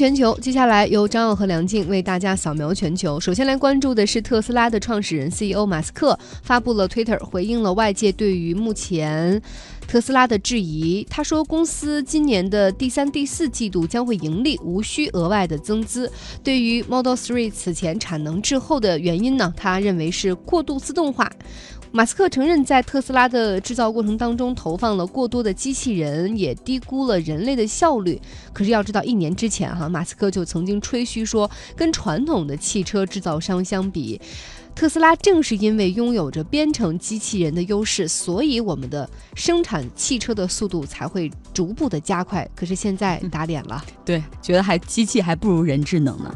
全球，接下来由张奥和梁静为大家扫描全球。首先来关注的是特斯拉的创始人 CEO 马斯克发布了 Twitter，回应了外界对于目前特斯拉的质疑。他说，公司今年的第三、第四季度将会盈利，无需额外的增资。对于 Model 3此前产能滞后的原因呢？他认为是过度自动化。马斯克承认，在特斯拉的制造过程当中投放了过多的机器人，也低估了人类的效率。可是要知道，一年之前哈，马斯克就曾经吹嘘说，跟传统的汽车制造商相比。特斯拉正是因为拥有着编程机器人的优势，所以我们的生产汽车的速度才会逐步的加快。可是现在打脸了，对，觉得还机器还不如人智能呢。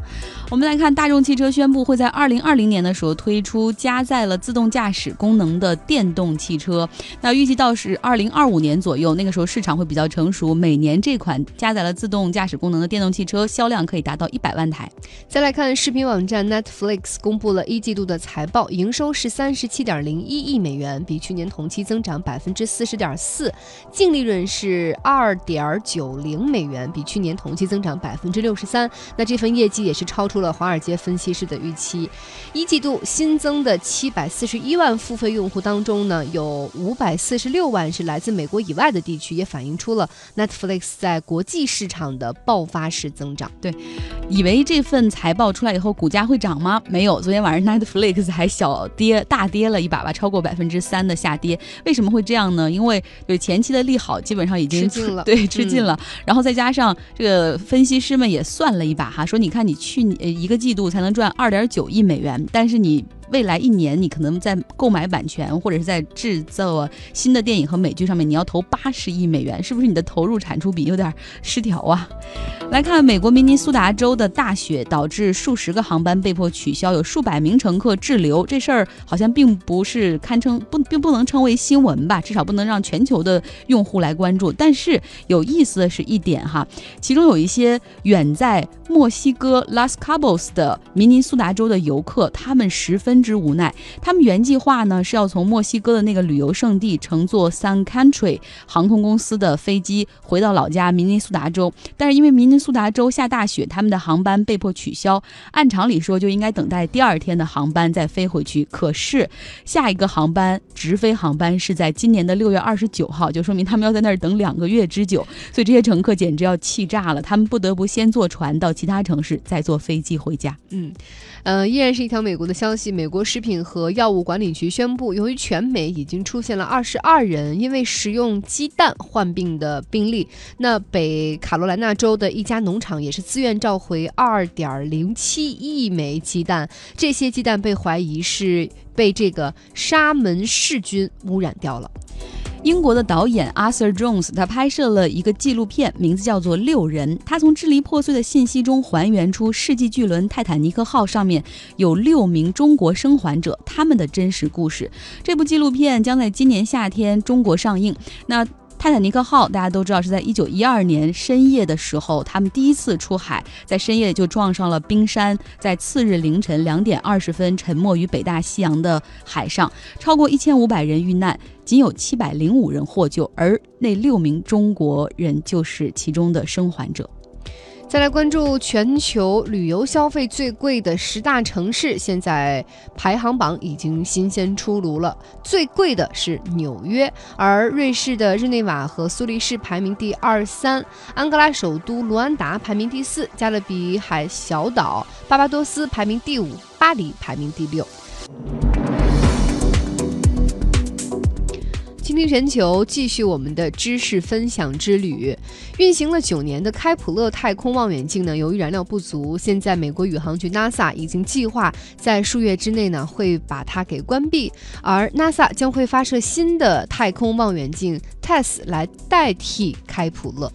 我们来看，大众汽车宣布会在二零二零年的时候推出加载了自动驾驶功能的电动汽车。那预计到是二零二五年左右，那个时候市场会比较成熟，每年这款加载了自动驾驶功能的电动汽车销量可以达到一百万台。再来看视频网站 Netflix 公布了一季度的财报，营收是三十七点零一亿美元，比去年同期增长百分之四十点四，净利润是二点九零美元，比去年同期增长百分之六十三。那这份业绩也是超出。出了华尔街分析师的预期，一季度新增的七百四十一万付费用户当中呢，有五百四十六万是来自美国以外的地区，也反映出了 Netflix 在国际市场的爆发式增长。对，以为这份财报出来以后股价会涨吗？没有，昨天晚上 Netflix 还小跌大跌了一把吧，超过百分之三的下跌。为什么会这样呢？因为对前期的利好基本上已经吃尽了，对，吃尽了。然后再加上这个分析师们也算了一把哈，说你看你去年。一个季度才能赚二点九亿美元，但是你。未来一年，你可能在购买版权或者是在制作新的电影和美剧上面，你要投八十亿美元，是不是你的投入产出比有点失调啊？来看美国明尼苏达州的大雪导致数十个航班被迫取消，有数百名乘客滞留，这事儿好像并不是堪称不并不能称为新闻吧，至少不能让全球的用户来关注。但是有意思的是一点哈，其中有一些远在墨西哥 Las Cabos 的明尼苏达州的游客，他们十分。真之无奈，他们原计划呢是要从墨西哥的那个旅游胜地乘坐 Sun Country 航空公司的飞机回到老家明尼苏达州，但是因为明尼苏达州下大雪，他们的航班被迫取消。按常理说就应该等待第二天的航班再飞回去，可是下一个航班直飞航班是在今年的六月二十九号，就说明他们要在那儿等两个月之久，所以这些乘客简直要气炸了，他们不得不先坐船到其他城市，再坐飞机回家。嗯，呃，依然是一条美国的消息，美美。国食品和药物管理局宣布，由于全美已经出现了二十二人因为食用鸡蛋患病的病例，那北卡罗来纳州的一家农场也是自愿召回二点零七亿枚鸡蛋，这些鸡蛋被怀疑是被这个沙门氏菌污染掉了。英国的导演 Arthur Jones，他拍摄了一个纪录片，名字叫做《六人》。他从支离破碎的信息中还原出世纪巨轮泰坦尼克号上面有六名中国生还者他们的真实故事。这部纪录片将在今年夏天中国上映。那泰坦尼克号大家都知道是在一九一二年深夜的时候，他们第一次出海，在深夜就撞上了冰山，在次日凌晨两点二十分沉没于北大西洋的海上，超过一千五百人遇难。仅有七百零五人获救，而那六名中国人就是其中的生还者。再来关注全球旅游消费最贵的十大城市，现在排行榜已经新鲜出炉了。最贵的是纽约，而瑞士的日内瓦和苏黎世排名第二三，安哥拉首都卢安达排名第四，加勒比海小岛巴巴多斯排名第五，巴黎排名第六。倾听全球，继续我们的知识分享之旅。运行了九年的开普勒太空望远镜呢，由于燃料不足，现在美国宇航局 NASA 已经计划在数月之内呢会把它给关闭，而 NASA 将会发射新的太空望远镜 TESS 来代替开普勒。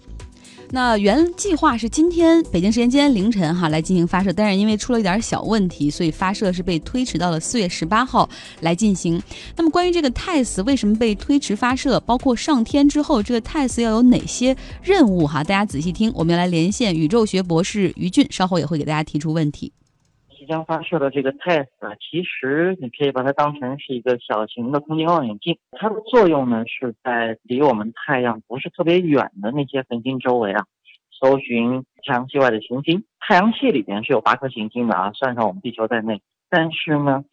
那原计划是今天北京时间今天凌晨哈来进行发射，但是因为出了一点小问题，所以发射是被推迟到了四月十八号来进行。那么关于这个 TESS 为什么被推迟发射，包括上天之后这个 TESS 要有哪些任务哈，大家仔细听，我们要来连线宇宙学博士于俊，稍后也会给大家提出问题。即将发射的这个 TESS 啊，其实你可以把它当成是一个小型的空间望远镜。它的作用呢，是在离我们太阳不是特别远的那些恒星周围啊，搜寻太阳系外的行星。太阳系里边是有八颗行星的啊，算上我们地球在内。但是呢，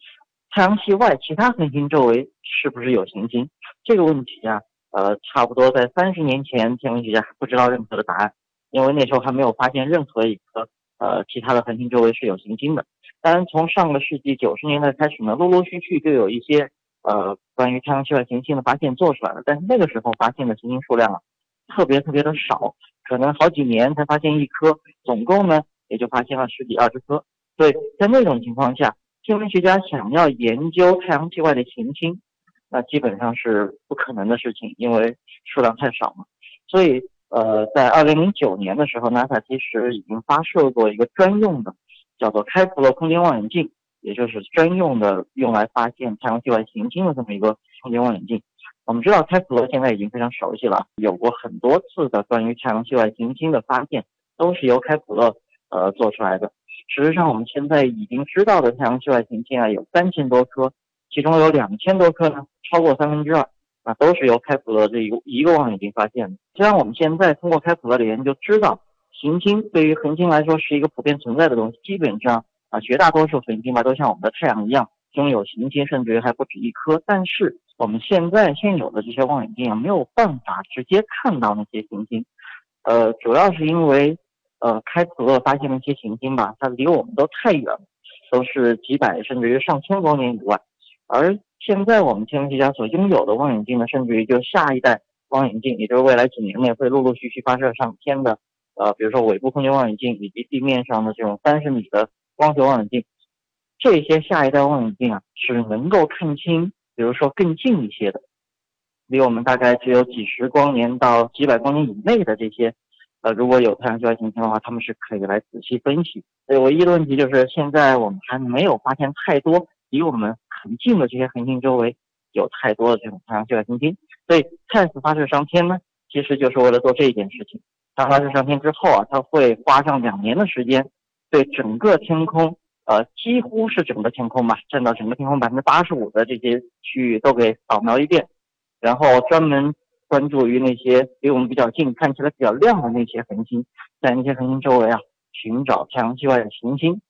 太阳系外其他恒星周围是不是有行星？这个问题啊，呃，差不多在三十年前，天文学家还不知道任何的答案，因为那时候还没有发现任何一颗呃其他的恒星周围是有行星的。当然，从上个世纪九十年代开始呢，陆陆续续就有一些呃关于太阳系外行星的发现做出来了，但是那个时候发现的行星数量啊，特别特别的少，可能好几年才发现一颗，总共呢也就发现了十几二十颗。所以在那种情况下，天文学家想要研究太阳系外的行星，那基本上是不可能的事情，因为数量太少嘛。所以呃，在二零零九年的时候，NASA 其实已经发射过一个专用的。叫做开普勒空间望远镜，也就是专用的用来发现太阳系外行星的这么一个空间望远镜。我们知道开普勒现在已经非常熟悉了，有过很多次的关于太阳系外行星的发现，都是由开普勒呃做出来的。事实上，我们现在已经知道的太阳系外行星啊有三千多颗，其中有两千多颗呢，超过三分之二，啊都是由开普勒这一个一个望远镜发现的。虽然我们现在通过开普勒的研究知道。行星对于恒星来说是一个普遍存在的东西，基本上啊，绝大多数恒星吧都像我们的太阳一样拥有行星，甚至于还不止一颗。但是我们现在现有的这些望远镜啊，没有办法直接看到那些行星，呃，主要是因为呃，开普勒发现那些行星吧，它离我们都太远了，都是几百甚至于上千光年以外。而现在我们天文学家所拥有的望远镜呢，甚至于就下一代望远镜，也就是未来几年内会陆陆续续发射上天的。呃，比如说尾部空间望远镜以及地面上的这种三十米的光学望远镜，这些下一代望远镜啊是能够看清，比如说更近一些的，离我们大概只有几十光年到几百光年以内的这些，呃，如果有太阳系外行星的话，他们是可以来仔细分析。所以唯一的问题就是现在我们还没有发现太多离我们很近的这些恒星周围有太多的这种太阳系外行星。所以 t e s 发射上天呢，其实就是为了做这一件事情。它发射上天之后啊，它会花上两年的时间，对整个天空，呃，几乎是整个天空吧，占到整个天空百分之八十五的这些区域都给扫描一遍，然后专门关注于那些离我们比较近、看起来比较亮的那些恒星，在那些恒星周围啊寻找太阳系外的行星。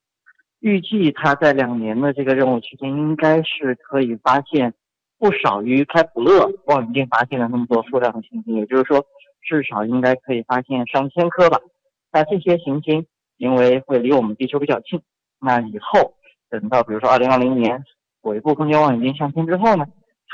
预计它在两年的这个任务期间，应该是可以发现不少于开普勒望远镜发现的那么多数量的行星，也就是说。至少应该可以发现上千颗吧。那这些行星因为会离我们地球比较近，那以后等到比如说二零二零年尾部空间望远镜上天之后呢，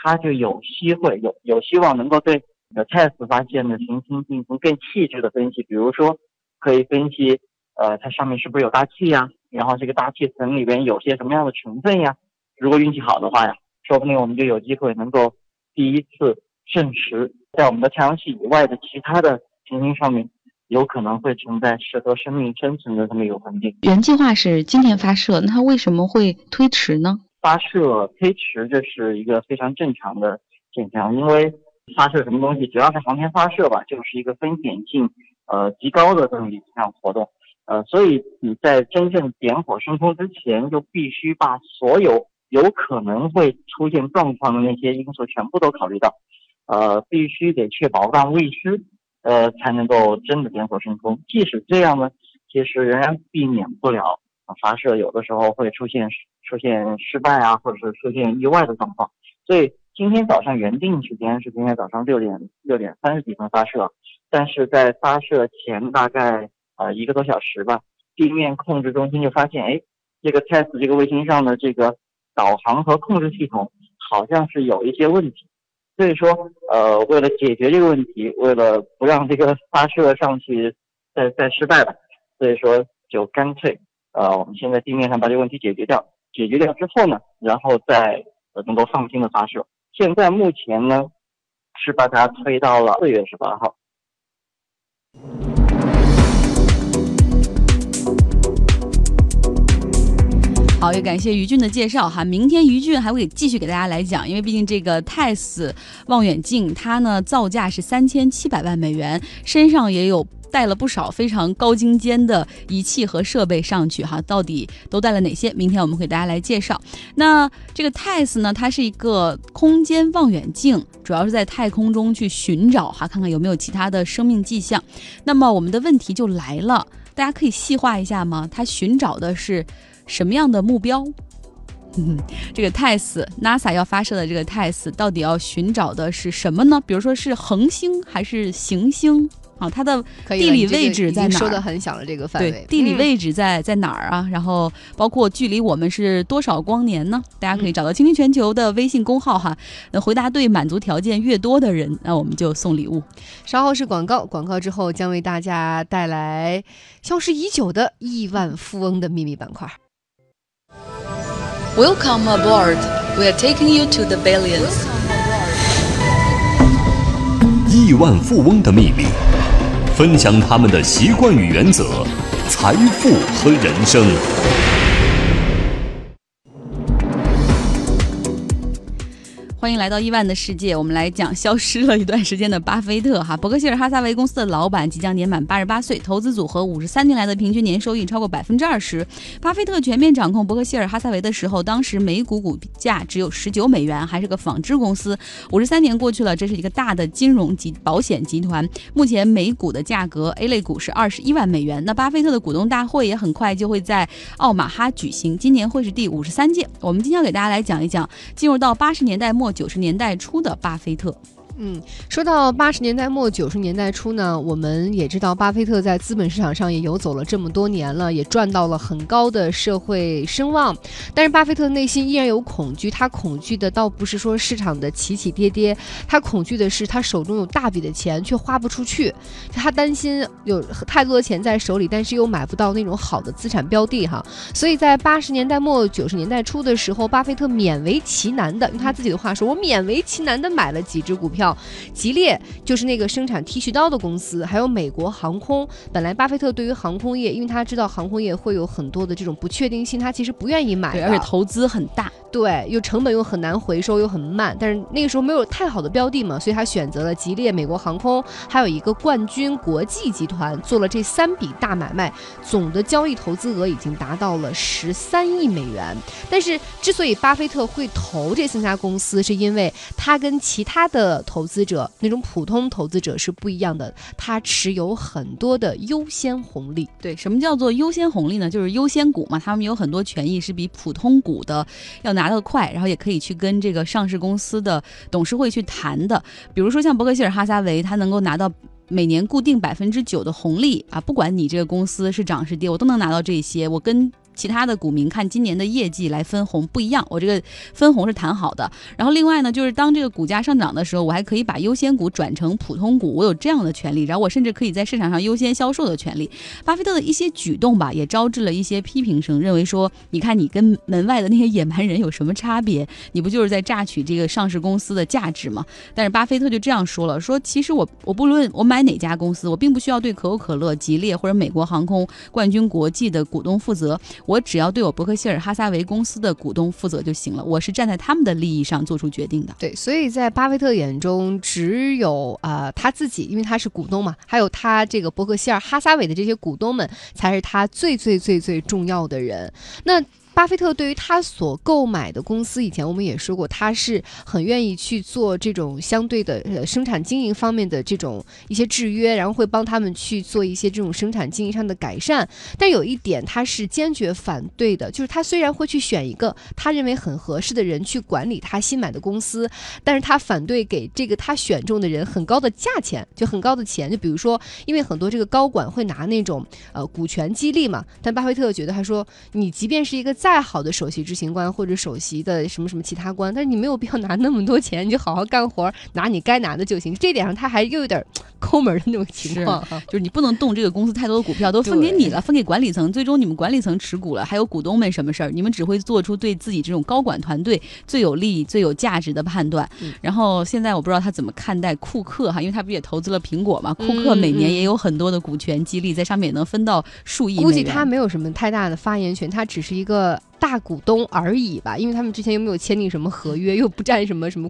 它就有机会有有希望能够对的 TESS 发现的行星进行更细致的分析，比如说可以分析呃它上面是不是有大气呀，然后这个大气层里边有些什么样的成分呀。如果运气好的话呀，说不定我们就有机会能够第一次证实。在我们的太阳系以外的其他的行星上面，有可能会存在适合生命生存的这么一个环境。原计划是今年发射，那它为什么会推迟呢？发射推迟这是一个非常正常的现象，因为发射什么东西，只要是航天发射吧，就是一个风险性呃极高的这么一项活动，呃，所以你在真正点火升空之前，就必须把所有有可能会出现状况的那些因素全部都考虑到。呃，必须得确保万无一失，呃，才能够真的点火升空。即使这样呢，其实仍然避免不了发射有的时候会出现出现失败啊，或者是出现意外的状况。所以今天早上原定时间是今天早上六点六点三十几分发射，但是在发射前大概啊一个多小时吧，地面控制中心就发现，哎，这个 TESS 这个卫星上的这个导航和控制系统好像是有一些问题。所以说，呃，为了解决这个问题，为了不让这个发射上去再再失败了，所以说就干脆，呃，我们先在地面上把这个问题解决掉。解决掉之后呢，然后再能够放心的发射。现在目前呢，是把它推到了四月十八号。好，也感谢于俊的介绍哈。明天于俊还会继续给大家来讲，因为毕竟这个泰斯望远镜它呢造价是三千七百万美元，身上也有。带了不少非常高精尖的仪器和设备上去哈，到底都带了哪些？明天我们给大家来介绍。那这个 tes 呢，它是一个空间望远镜，主要是在太空中去寻找哈，看看有没有其他的生命迹象。那么我们的问题就来了，大家可以细化一下吗？它寻找的是什么样的目标？这个 TESS，NASA 要发射的这个 TESS 到底要寻找的是什么呢？比如说是恒星还是行星啊？它的地理位置在哪？说的很小了，这个范围。对，地理位置在在哪儿啊？然后包括距离我们是多少光年呢？大家可以找到“倾听全球”的微信公号哈。那回答对满足条件越多的人，那我们就送礼物。稍后是广告，广告之后将为大家带来消失已久的亿万富翁的秘密板块。Welcome aboard. We are taking you to the billions. 亿万富翁的秘密，分享他们的习惯与原则，财富和人生。欢迎来到亿万的世界，我们来讲消失了一段时间的巴菲特哈。伯克希尔哈撒韦公司的老板即将年满八十八岁，投资组合五十三年来的平均年收益超过百分之二十。巴菲特全面掌控伯克希尔哈撒韦的时候，当时每股股价只有十九美元，还是个纺织公司。五十三年过去了，这是一个大的金融及保险集团。目前每股的价格 A 类股是二十一万美元。那巴菲特的股东大会也很快就会在奥马哈举行，今年会是第五十三届。我们今天要给大家来讲一讲，进入到八十年代末。九十年代初的巴菲特。嗯，说到八十年代末九十年代初呢，我们也知道巴菲特在资本市场上也游走了这么多年了，也赚到了很高的社会声望。但是巴菲特内心依然有恐惧，他恐惧的倒不是说市场的起起跌跌，他恐惧的是他手中有大笔的钱却花不出去，他担心有太多的钱在手里，但是又买不到那种好的资产标的哈。所以在八十年代末九十年代初的时候，巴菲特勉为其难的用他自己的话说：“我勉为其难的买了几只股票。”吉列就是那个生产剃须刀的公司，还有美国航空。本来巴菲特对于航空业，因为他知道航空业会有很多的这种不确定性，他其实不愿意买，而且投资很大。对，又成本又很难回收，又很慢。但是那个时候没有太好的标的嘛，所以他选择了吉列、美国航空，还有一个冠军国际集团，做了这三笔大买卖，总的交易投资额已经达到了十三亿美元。但是之所以巴菲特会投这三家公司，是因为他跟其他的投投资者那种普通投资者是不一样的，他持有很多的优先红利。对，什么叫做优先红利呢？就是优先股嘛，他们有很多权益是比普通股的要。拿得快，然后也可以去跟这个上市公司的董事会去谈的。比如说像伯克希尔哈撒韦，他能够拿到每年固定百分之九的红利啊，不管你这个公司是涨是跌，我都能拿到这些。我跟其他的股民看今年的业绩来分红不一样，我这个分红是谈好的。然后另外呢，就是当这个股价上涨的时候，我还可以把优先股转成普通股，我有这样的权利。然后我甚至可以在市场上优先销售的权利。巴菲特的一些举动吧，也招致了一些批评声，认为说，你看你跟门外的那些野蛮人有什么差别？你不就是在榨取这个上市公司的价值吗？但是巴菲特就这样说了，说其实我我不论我买哪家公司，我并不需要对可口可乐、吉列或者美国航空、冠军国际的股东负责。我只要对我伯克希尔哈撒韦公司的股东负责就行了，我是站在他们的利益上做出决定的。对，所以在巴菲特眼中，只有啊他自己，因为他是股东嘛，还有他这个伯克希尔哈撒韦的这些股东们，才是他最最最最重要的人。那。巴菲特对于他所购买的公司，以前我们也说过，他是很愿意去做这种相对的呃生产经营方面的这种一些制约，然后会帮他们去做一些这种生产经营上的改善。但有一点他是坚决反对的，就是他虽然会去选一个他认为很合适的人去管理他新买的公司，但是他反对给这个他选中的人很高的价钱，就很高的钱。就比如说，因为很多这个高管会拿那种呃股权激励嘛，但巴菲特觉得他说，你即便是一个。再好的首席执行官或者首席的什么什么其他官，但是你没有必要拿那么多钱，你就好好干活，拿你该拿的就行。这点上他还又有点抠门的那种情况，就是你不能动这个公司太多的股票，都分给你了，分给管理层，最终你们管理层持股了，还有股东们什么事儿，你们只会做出对自己这种高管团队最有利、最有价值的判断。然后现在我不知道他怎么看待库克哈，因为他不也投资了苹果嘛？库克每年也有很多的股权激励，在上面也能分到数亿。估计他没有什么太大的发言权，他只是一个。大股东而已吧，因为他们之前又没有签订什么合约，又不占什么什么。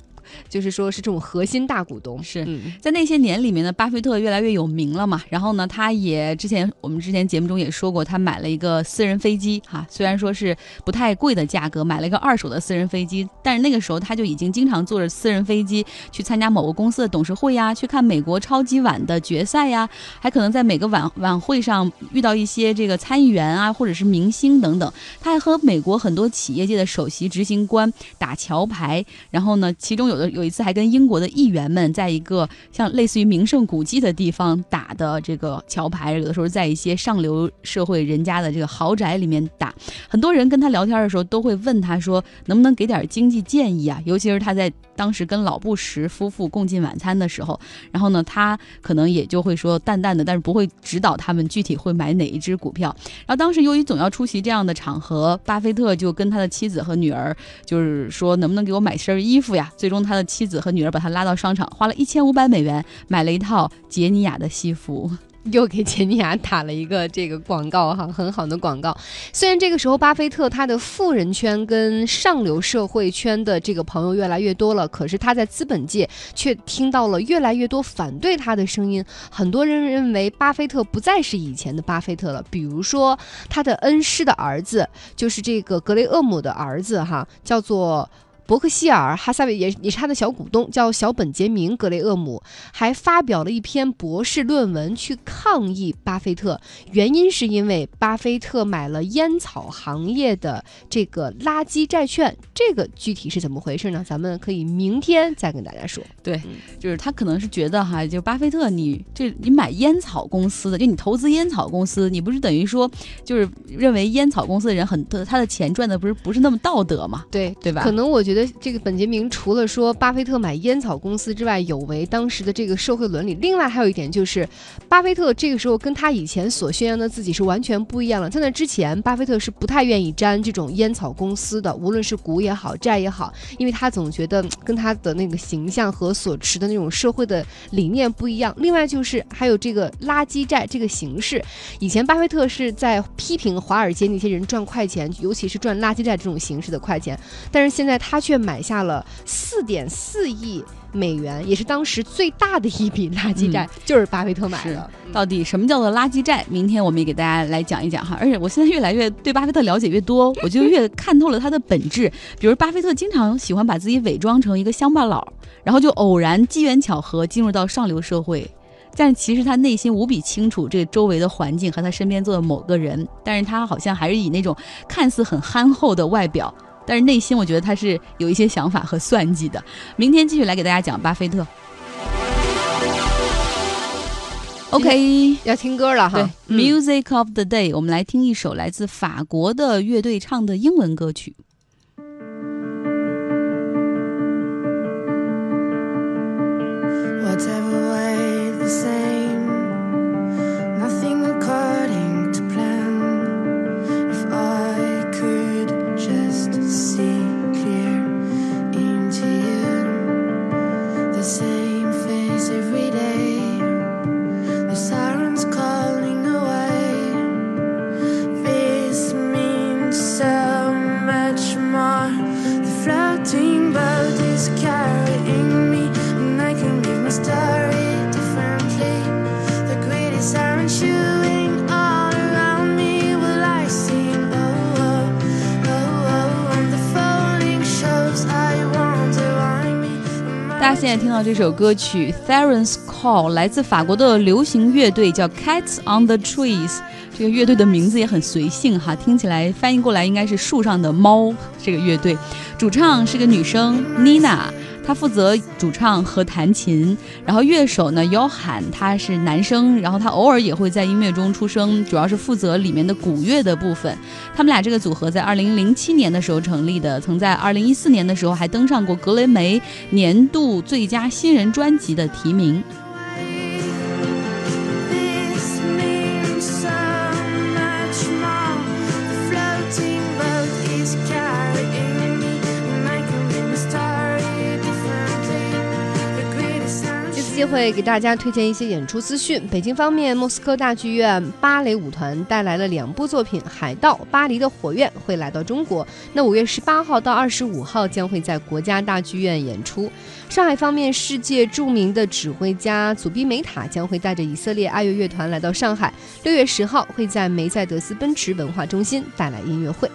就是说，是这种核心大股东。是嗯在那些年里面呢，巴菲特越来越有名了嘛。然后呢，他也之前我们之前节目中也说过，他买了一个私人飞机哈，虽然说是不太贵的价格，买了一个二手的私人飞机，但是那个时候他就已经经常坐着私人飞机去参加某个公司的董事会呀，去看美国超级碗的决赛呀，还可能在每个晚晚会上遇到一些这个参议员啊，或者是明星等等。他还和美国很多企业界的首席执行官打桥牌，然后呢，其中有有的有一次还跟英国的议员们在一个像类似于名胜古迹的地方打的这个桥牌，有的时候在一些上流社会人家的这个豪宅里面打。很多人跟他聊天的时候都会问他说，能不能给点经济建议啊？尤其是他在当时跟老布什夫妇共进晚餐的时候，然后呢，他可能也就会说淡淡的，但是不会指导他们具体会买哪一只股票。然后当时由于总要出席这样的场合，巴菲特就跟他的妻子和女儿就是说，能不能给我买身衣服呀？最终他的妻子和女儿把他拉到商场，花了一千五百美元买了一套杰尼亚的西服。又给杰尼亚打了一个这个广告哈，很好的广告。虽然这个时候巴菲特他的富人圈跟上流社会圈的这个朋友越来越多了，可是他在资本界却听到了越来越多反对他的声音。很多人认为巴菲特不再是以前的巴菲特了，比如说他的恩师的儿子，就是这个格雷厄姆的儿子哈，叫做。伯克希尔哈撒韦也也是他的小股东，叫小本杰明·格雷厄姆，还发表了一篇博士论文去抗议巴菲特，原因是因为巴菲特买了烟草行业的这个垃圾债券。这个具体是怎么回事呢？咱们可以明天再跟大家说。对，就是他可能是觉得哈，就巴菲特你这你买烟草公司的，就你投资烟草公司，你不是等于说就是认为烟草公司的人很他的钱赚的不是不是那么道德嘛？对对吧？可能我觉得觉得这个本杰明除了说巴菲特买烟草公司之外，有违当时的这个社会伦理。另外还有一点就是，巴菲特这个时候跟他以前所宣扬的自己是完全不一样了。在那之前，巴菲特是不太愿意沾这种烟草公司的，无论是股也好，债也好，因为他总觉得跟他的那个形象和所持的那种社会的理念不一样。另外就是还有这个垃圾债这个形式，以前巴菲特是在批评华尔街那些人赚快钱，尤其是赚垃圾债这种形式的快钱，但是现在他却买下了四点四亿美元，也是当时最大的一笔垃圾债，就是巴菲特买的。到底什么叫做垃圾债？明天我们也给大家来讲一讲哈。而且我现在越来越对巴菲特了解越多，我就越看透了他的本质。比如巴菲特经常喜欢把自己伪装成一个乡巴佬，然后就偶然机缘巧合进入到上流社会。但其实他内心无比清楚这周围的环境和他身边坐的某个人，但是他好像还是以那种看似很憨厚的外表，但是内心我觉得他是有一些想法和算计的。明天继续来给大家讲巴菲特。OK，要听歌了对哈。嗯，Music of the Day，我们来听一首来自法国的乐队唱的英文歌曲。Whatever 听到这首歌曲《Therons Call》，来自法国的流行乐队叫 Cats on the Trees。这个乐队的名字也很随性哈，听起来翻译过来应该是树上的猫。这个乐队主唱是个女生 Nina，他负责主唱和弹琴，然后乐手呢腰喊他是男生，然后他偶尔也会在音乐中出声，主要是负责里面的鼓乐的部分。他们俩这个组合在二零零七年的时候成立的，曾在二零一四年的时候还登上过格雷梅年度最佳新人专辑的提名。会给大家推荐一些演出资讯。北京方面，莫斯科大剧院芭蕾舞团带来了两部作品，《海盗》《巴黎的火焰》会来到中国。那五月十八号到二十五号将会在国家大剧院演出。上海方面，世界著名的指挥家祖比梅塔将会带着以色列爱乐乐团来到上海。六月十号会在梅赛德斯奔驰文化中心带来音乐会。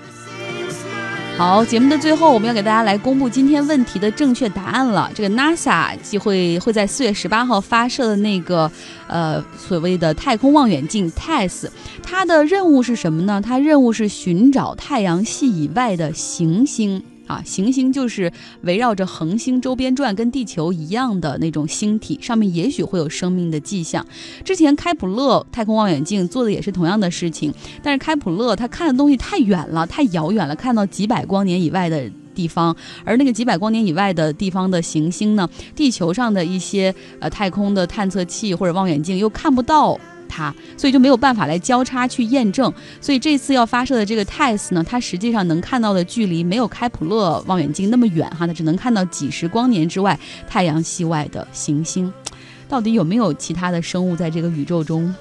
好，节目的最后，我们要给大家来公布今天问题的正确答案了。这个 NASA 就会会在四月十八号发射的那个，呃，所谓的太空望远镜 TESS，它的任务是什么呢？它任务是寻找太阳系以外的行星。啊，行星就是围绕着恒星周边转，跟地球一样的那种星体，上面也许会有生命的迹象。之前开普勒太空望远镜做的也是同样的事情，但是开普勒它看的东西太远了，太遥远了，看到几百光年以外的地方，而那个几百光年以外的地方的行星呢，地球上的一些呃太空的探测器或者望远镜又看不到。它，所以就没有办法来交叉去验证。所以这次要发射的这个 TESS 呢，它实际上能看到的距离没有开普勒望远镜那么远哈，它只能看到几十光年之外太阳系外的行星。到底有没有其他的生物在这个宇宙中？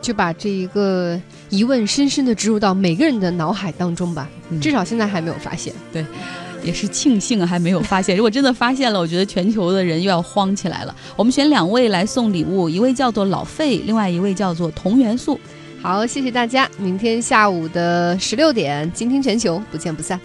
就把这一个疑问深深的植入到每个人的脑海当中吧。至少现在还没有发现。对。也是庆幸还没有发现，如果真的发现了，我觉得全球的人又要慌起来了。我们选两位来送礼物，一位叫做老费，另外一位叫做同元素。好，谢谢大家，明天下午的十六点，倾听全球，不见不散。